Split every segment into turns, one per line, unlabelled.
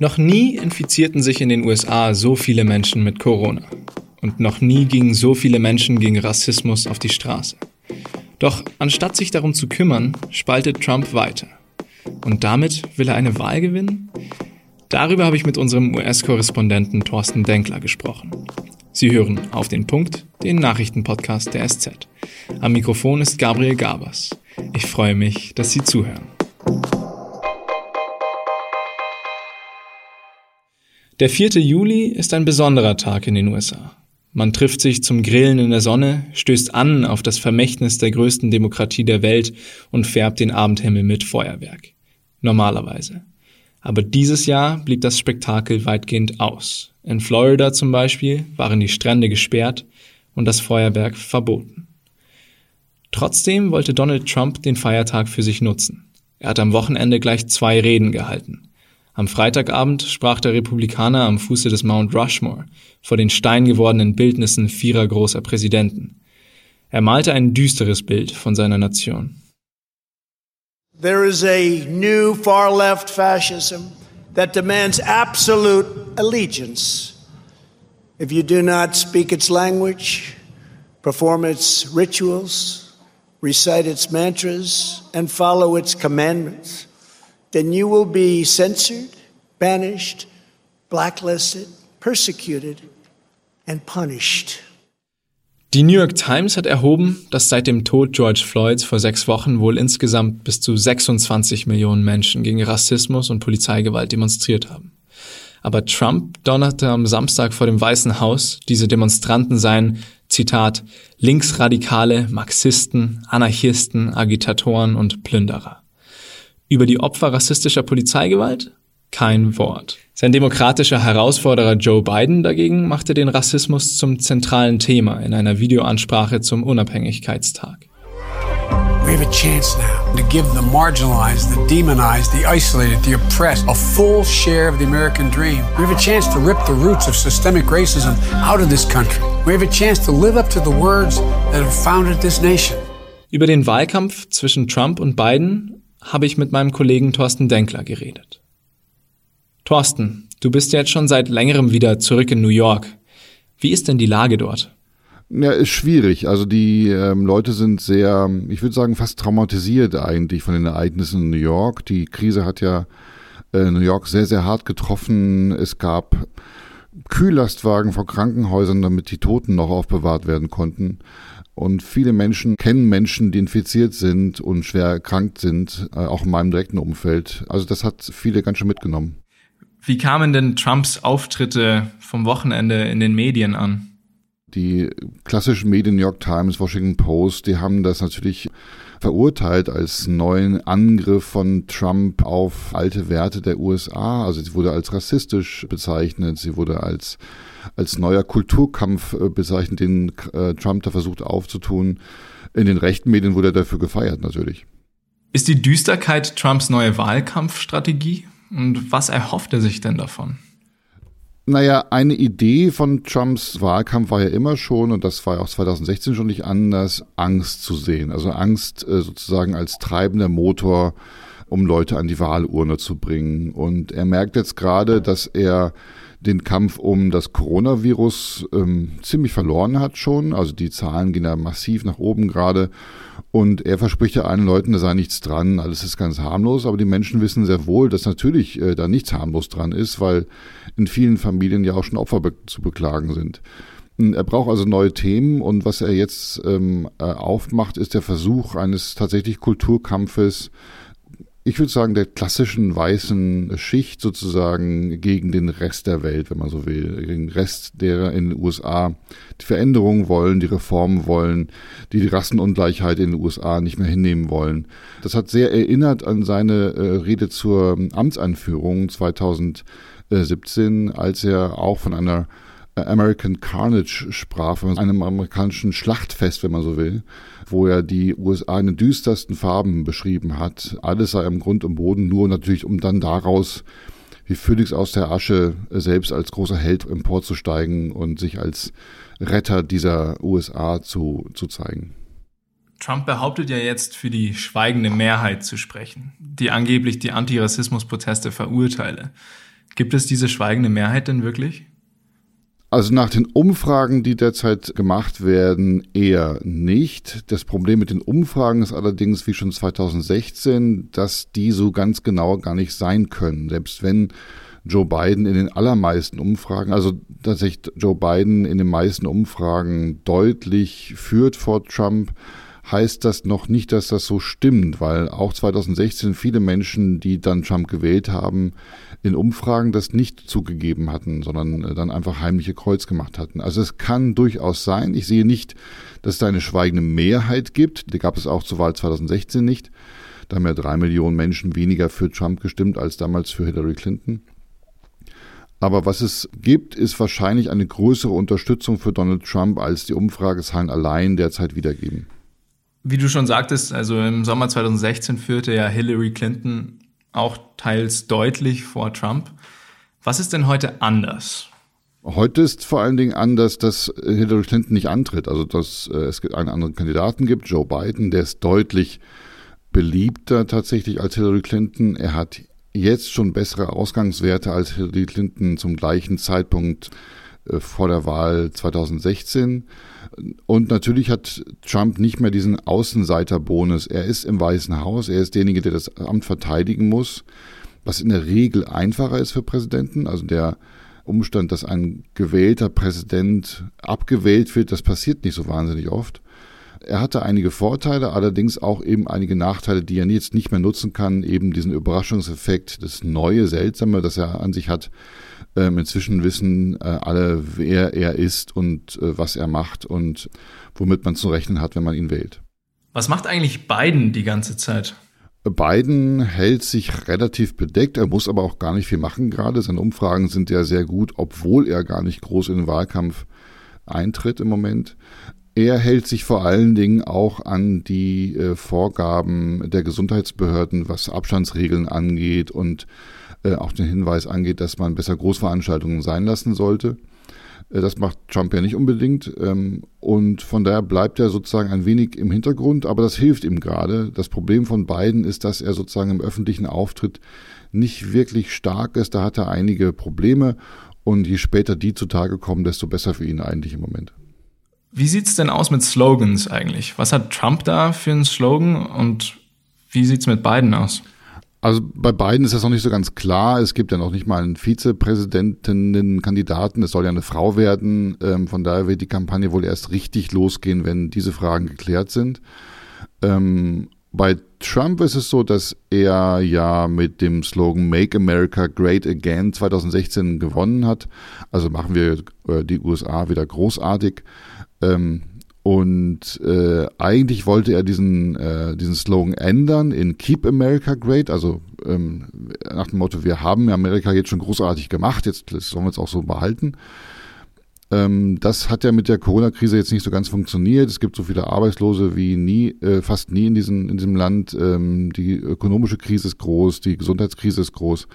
Noch nie infizierten sich in den USA so viele Menschen mit Corona. Und noch nie gingen so viele Menschen gegen Rassismus auf die Straße. Doch anstatt sich darum zu kümmern, spaltet Trump weiter. Und damit will er eine Wahl gewinnen? Darüber habe ich mit unserem US-Korrespondenten Thorsten Denkler gesprochen. Sie hören auf den Punkt, den Nachrichtenpodcast der SZ. Am Mikrofon ist Gabriel Gabers. Ich freue mich, dass Sie zuhören. Der 4. Juli ist ein besonderer Tag in den USA. Man trifft sich zum Grillen in der Sonne, stößt an auf das Vermächtnis der größten Demokratie der Welt und färbt den Abendhimmel mit Feuerwerk. Normalerweise. Aber dieses Jahr blieb das Spektakel weitgehend aus. In Florida zum Beispiel waren die Strände gesperrt und das Feuerwerk verboten. Trotzdem wollte Donald Trump den Feiertag für sich nutzen. Er hat am Wochenende gleich zwei Reden gehalten. Am Freitagabend sprach der Republikaner am Fuße des Mount Rushmore vor den steingewordenen Bildnissen vierer großer Präsidenten. Er malte ein düsteres Bild von seiner Nation.
There is a new far left fascism that demands absolute allegiance. If you do not speak its language, perform its rituals, recite its mantras, and follow its commandments, then you will be censored, banished, blacklisted, persecuted, and punished.
Die New York Times hat erhoben, dass seit dem Tod George Floyds vor sechs Wochen wohl insgesamt bis zu 26 Millionen Menschen gegen Rassismus und Polizeigewalt demonstriert haben. Aber Trump donnerte am Samstag vor dem Weißen Haus, diese Demonstranten seien, Zitat, Linksradikale, Marxisten, Anarchisten, Agitatoren und Plünderer. Über die Opfer rassistischer Polizeigewalt? Kein Wort. Sein demokratischer Herausforderer Joe Biden dagegen machte den Rassismus zum zentralen Thema in einer Videoansprache zum Unabhängigkeitstag.
We have a chance now to give the marginalized, the demonized, the isolated, the oppressed a full share of the American dream. We have a chance to rip the roots of systemic racism out of this country. We have a chance to live up to the words that have founded this nation.
Über den Wahlkampf zwischen Trump und Biden habe ich mit meinem Kollegen Thorsten Denkler geredet. Thorsten, du bist jetzt schon seit längerem wieder zurück in New York. Wie ist denn die Lage dort?
Ja, ist schwierig. Also die ähm, Leute sind sehr, ich würde sagen, fast traumatisiert eigentlich von den Ereignissen in New York. Die Krise hat ja äh, New York sehr, sehr hart getroffen. Es gab Kühllastwagen vor Krankenhäusern, damit die Toten noch aufbewahrt werden konnten. Und viele Menschen kennen Menschen, die infiziert sind und schwer erkrankt sind, äh, auch in meinem direkten Umfeld. Also das hat viele ganz schön mitgenommen.
Wie kamen denn Trumps Auftritte vom Wochenende in den Medien an?
Die klassischen Medien, New York Times, Washington Post, die haben das natürlich verurteilt als neuen Angriff von Trump auf alte Werte der USA. Also sie wurde als rassistisch bezeichnet, sie wurde als als neuer Kulturkampf äh, bezeichnet, den äh, Trump da versucht aufzutun. In den rechten Medien wurde er dafür gefeiert, natürlich.
Ist die Düsterkeit Trumps neue Wahlkampfstrategie? Und was erhofft er sich denn davon?
Naja, eine Idee von Trumps Wahlkampf war ja immer schon, und das war ja auch 2016 schon nicht anders, Angst zu sehen. Also Angst äh, sozusagen als treibender Motor, um Leute an die Wahlurne zu bringen. Und er merkt jetzt gerade, dass er den Kampf um das Coronavirus ähm, ziemlich verloren hat schon. Also die Zahlen gehen da massiv nach oben gerade. Und er verspricht ja allen Leuten, da sei nichts dran, alles ist ganz harmlos. Aber die Menschen wissen sehr wohl, dass natürlich äh, da nichts harmlos dran ist, weil in vielen Familien ja auch schon Opfer be zu beklagen sind. Er braucht also neue Themen und was er jetzt ähm, äh, aufmacht, ist der Versuch eines tatsächlich Kulturkampfes ich würde sagen, der klassischen weißen Schicht sozusagen gegen den Rest der Welt, wenn man so will, gegen den Rest derer in den USA die Veränderungen wollen, die Reformen wollen, die die Rassenungleichheit in den USA nicht mehr hinnehmen wollen. Das hat sehr erinnert an seine äh, Rede zur Amtsanführung 2017, als er auch von einer American Carnage sprach, einem amerikanischen Schlachtfest, wenn man so will, wo er die USA in den düstersten Farben beschrieben hat. Alles sei im Grund und Boden, nur natürlich, um dann daraus wie Phoenix aus der Asche selbst als großer Held emporzusteigen und sich als Retter dieser USA zu, zu zeigen.
Trump behauptet ja jetzt, für die schweigende Mehrheit zu sprechen, die angeblich die Antirassismus-Proteste verurteile. Gibt es diese schweigende Mehrheit denn wirklich?
Also nach den Umfragen, die derzeit gemacht werden, eher nicht. Das Problem mit den Umfragen ist allerdings, wie schon 2016, dass die so ganz genau gar nicht sein können. Selbst wenn Joe Biden in den allermeisten Umfragen, also tatsächlich Joe Biden in den meisten Umfragen deutlich führt vor Trump, heißt das noch nicht, dass das so stimmt, weil auch 2016 viele Menschen, die dann Trump gewählt haben, in Umfragen das nicht zugegeben hatten, sondern äh, dann einfach heimliche Kreuz gemacht hatten. Also es kann durchaus sein. Ich sehe nicht, dass es da eine schweigende Mehrheit gibt. Die gab es auch zur Wahl 2016 nicht. Da haben ja drei Millionen Menschen weniger für Trump gestimmt als damals für Hillary Clinton. Aber was es gibt, ist wahrscheinlich eine größere Unterstützung für Donald Trump, als die Umfragezahlen allein derzeit wiedergeben.
Wie du schon sagtest, also im Sommer 2016 führte ja Hillary Clinton auch teils deutlich vor Trump. Was ist denn heute anders?
Heute ist vor allen Dingen anders, dass Hillary Clinton nicht antritt. Also dass äh, es einen anderen Kandidaten gibt, Joe Biden, der ist deutlich beliebter tatsächlich als Hillary Clinton. Er hat jetzt schon bessere Ausgangswerte als Hillary Clinton zum gleichen Zeitpunkt äh, vor der Wahl 2016. Und natürlich hat Trump nicht mehr diesen Außenseiterbonus. Er ist im Weißen Haus, er ist derjenige, der das Amt verteidigen muss, was in der Regel einfacher ist für Präsidenten. Also der Umstand, dass ein gewählter Präsident abgewählt wird, das passiert nicht so wahnsinnig oft. Er hatte einige Vorteile, allerdings auch eben einige Nachteile, die er jetzt nicht mehr nutzen kann. Eben diesen Überraschungseffekt, das Neue, Seltsame, das er an sich hat. Ähm, inzwischen wissen äh, alle, wer er ist und äh, was er macht und womit man zu rechnen hat, wenn man ihn wählt.
Was macht eigentlich Biden die ganze Zeit?
Biden hält sich relativ bedeckt, er muss aber auch gar nicht viel machen gerade. Seine Umfragen sind ja sehr gut, obwohl er gar nicht groß in den Wahlkampf eintritt im Moment. Er hält sich vor allen Dingen auch an die äh, Vorgaben der Gesundheitsbehörden, was Abstandsregeln angeht und äh, auch den Hinweis angeht, dass man besser Großveranstaltungen sein lassen sollte. Äh, das macht Trump ja nicht unbedingt. Ähm, und von daher bleibt er sozusagen ein wenig im Hintergrund, aber das hilft ihm gerade. Das Problem von Biden ist, dass er sozusagen im öffentlichen Auftritt nicht wirklich stark ist. Da hat er einige Probleme. Und je später die zutage kommen, desto besser für ihn eigentlich im Moment.
Wie sieht's denn aus mit Slogans eigentlich? Was hat Trump da für einen Slogan und wie sieht's mit Biden aus?
Also bei beiden ist das noch nicht so ganz klar. Es gibt ja noch nicht mal einen Vizepräsidentinnen-Kandidaten. Es soll ja eine Frau werden. Ähm, von daher wird die Kampagne wohl erst richtig losgehen, wenn diese Fragen geklärt sind. Ähm, bei Trump ist es so, dass er ja mit dem Slogan Make America Great Again 2016 gewonnen hat. Also machen wir äh, die USA wieder großartig. Ähm, und äh, eigentlich wollte er diesen, äh, diesen Slogan ändern in Keep America Great, also ähm, nach dem Motto, wir haben Amerika jetzt schon großartig gemacht, jetzt sollen wir es auch so behalten. Ähm, das hat ja mit der Corona-Krise jetzt nicht so ganz funktioniert. Es gibt so viele Arbeitslose wie nie, äh, fast nie in, diesen, in diesem Land. Ähm, die ökonomische Krise ist groß, die Gesundheitskrise ist groß.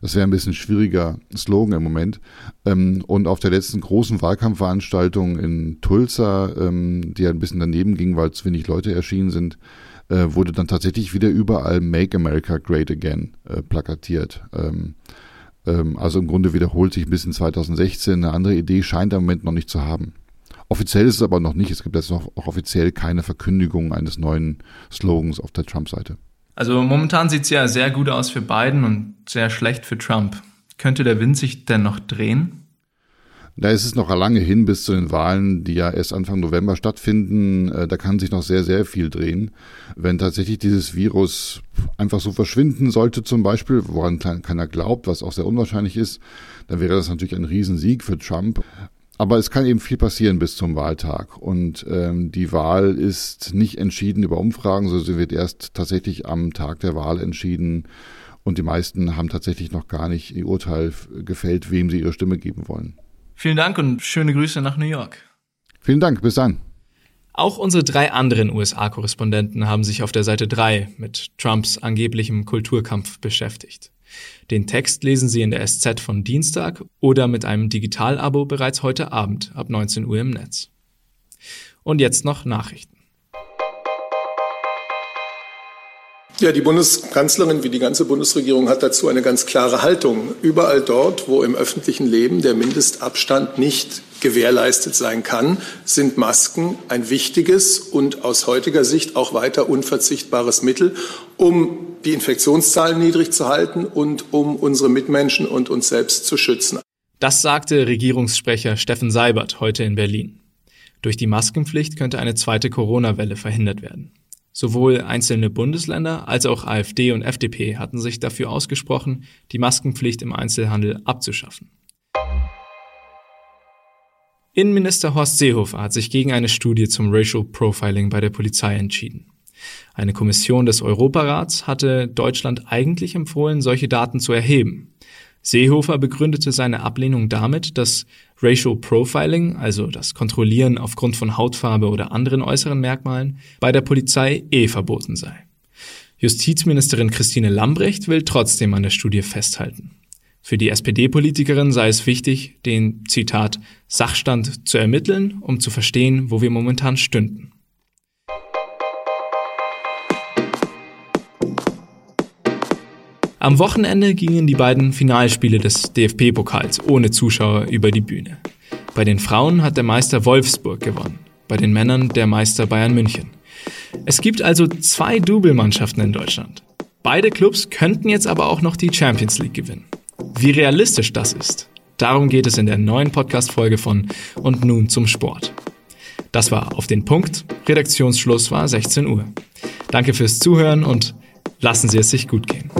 Das wäre ein bisschen schwieriger Slogan im Moment. Ähm, und auf der letzten großen Wahlkampfveranstaltung in Tulsa, ähm, die ein bisschen daneben ging, weil zu wenig Leute erschienen sind, äh, wurde dann tatsächlich wieder überall Make America Great Again äh, plakatiert. Ähm, ähm also im Grunde wiederholt sich ein bisschen 2016. Eine andere Idee scheint er im Moment noch nicht zu haben. Offiziell ist es aber noch nicht. Es gibt jetzt auch offiziell keine Verkündigung eines neuen Slogans auf der Trump-Seite.
Also momentan sieht es ja sehr gut aus für Biden und sehr schlecht für Trump. Könnte der Wind sich denn noch drehen?
Da ist es noch lange hin bis zu den Wahlen, die ja erst Anfang November stattfinden. Äh, da kann sich noch sehr, sehr viel drehen. Wenn tatsächlich dieses Virus einfach so verschwinden sollte, zum Beispiel, woran keiner glaubt, was auch sehr unwahrscheinlich ist, dann wäre das natürlich ein Riesensieg für Trump. Aber es kann eben viel passieren bis zum Wahltag. Und ähm, die Wahl ist nicht entschieden über Umfragen, sondern sie wird erst tatsächlich am Tag der Wahl entschieden. Und die meisten haben tatsächlich noch gar nicht ihr Urteil gefällt, wem sie ihre Stimme geben wollen.
Vielen Dank und schöne Grüße nach New York.
Vielen Dank, bis dann.
Auch unsere drei anderen USA-Korrespondenten haben sich auf der Seite 3 mit Trumps angeblichem Kulturkampf beschäftigt. Den Text lesen Sie in der SZ von Dienstag oder mit einem Digitalabo bereits heute Abend ab 19 Uhr im Netz. Und jetzt noch Nachrichten.
Ja, die Bundeskanzlerin wie die ganze Bundesregierung hat dazu eine ganz klare Haltung. Überall dort, wo im öffentlichen Leben der Mindestabstand nicht gewährleistet sein kann, sind Masken ein wichtiges und aus heutiger Sicht auch weiter unverzichtbares Mittel, um die Infektionszahlen niedrig zu halten und um unsere Mitmenschen und uns selbst zu schützen.
Das sagte Regierungssprecher Steffen Seibert heute in Berlin. Durch die Maskenpflicht könnte eine zweite Corona-Welle verhindert werden. Sowohl einzelne Bundesländer als auch AfD und FDP hatten sich dafür ausgesprochen, die Maskenpflicht im Einzelhandel abzuschaffen. Innenminister Horst Seehofer hat sich gegen eine Studie zum Racial Profiling bei der Polizei entschieden. Eine Kommission des Europarats hatte Deutschland eigentlich empfohlen, solche Daten zu erheben. Seehofer begründete seine Ablehnung damit, dass Racial Profiling, also das Kontrollieren aufgrund von Hautfarbe oder anderen äußeren Merkmalen, bei der Polizei eh verboten sei. Justizministerin Christine Lambrecht will trotzdem an der Studie festhalten. Für die SPD-Politikerin sei es wichtig, den Zitat Sachstand zu ermitteln, um zu verstehen, wo wir momentan stünden. Am Wochenende gingen die beiden Finalspiele des DFB-Pokals ohne Zuschauer über die Bühne. Bei den Frauen hat der Meister Wolfsburg gewonnen, bei den Männern der Meister Bayern München. Es gibt also zwei Doublemannschaften in Deutschland. Beide Clubs könnten jetzt aber auch noch die Champions League gewinnen. Wie realistisch das ist, darum geht es in der neuen Podcast-Folge von Und nun zum Sport. Das war auf den Punkt. Redaktionsschluss war 16 Uhr. Danke fürs Zuhören und lassen Sie es sich gut gehen.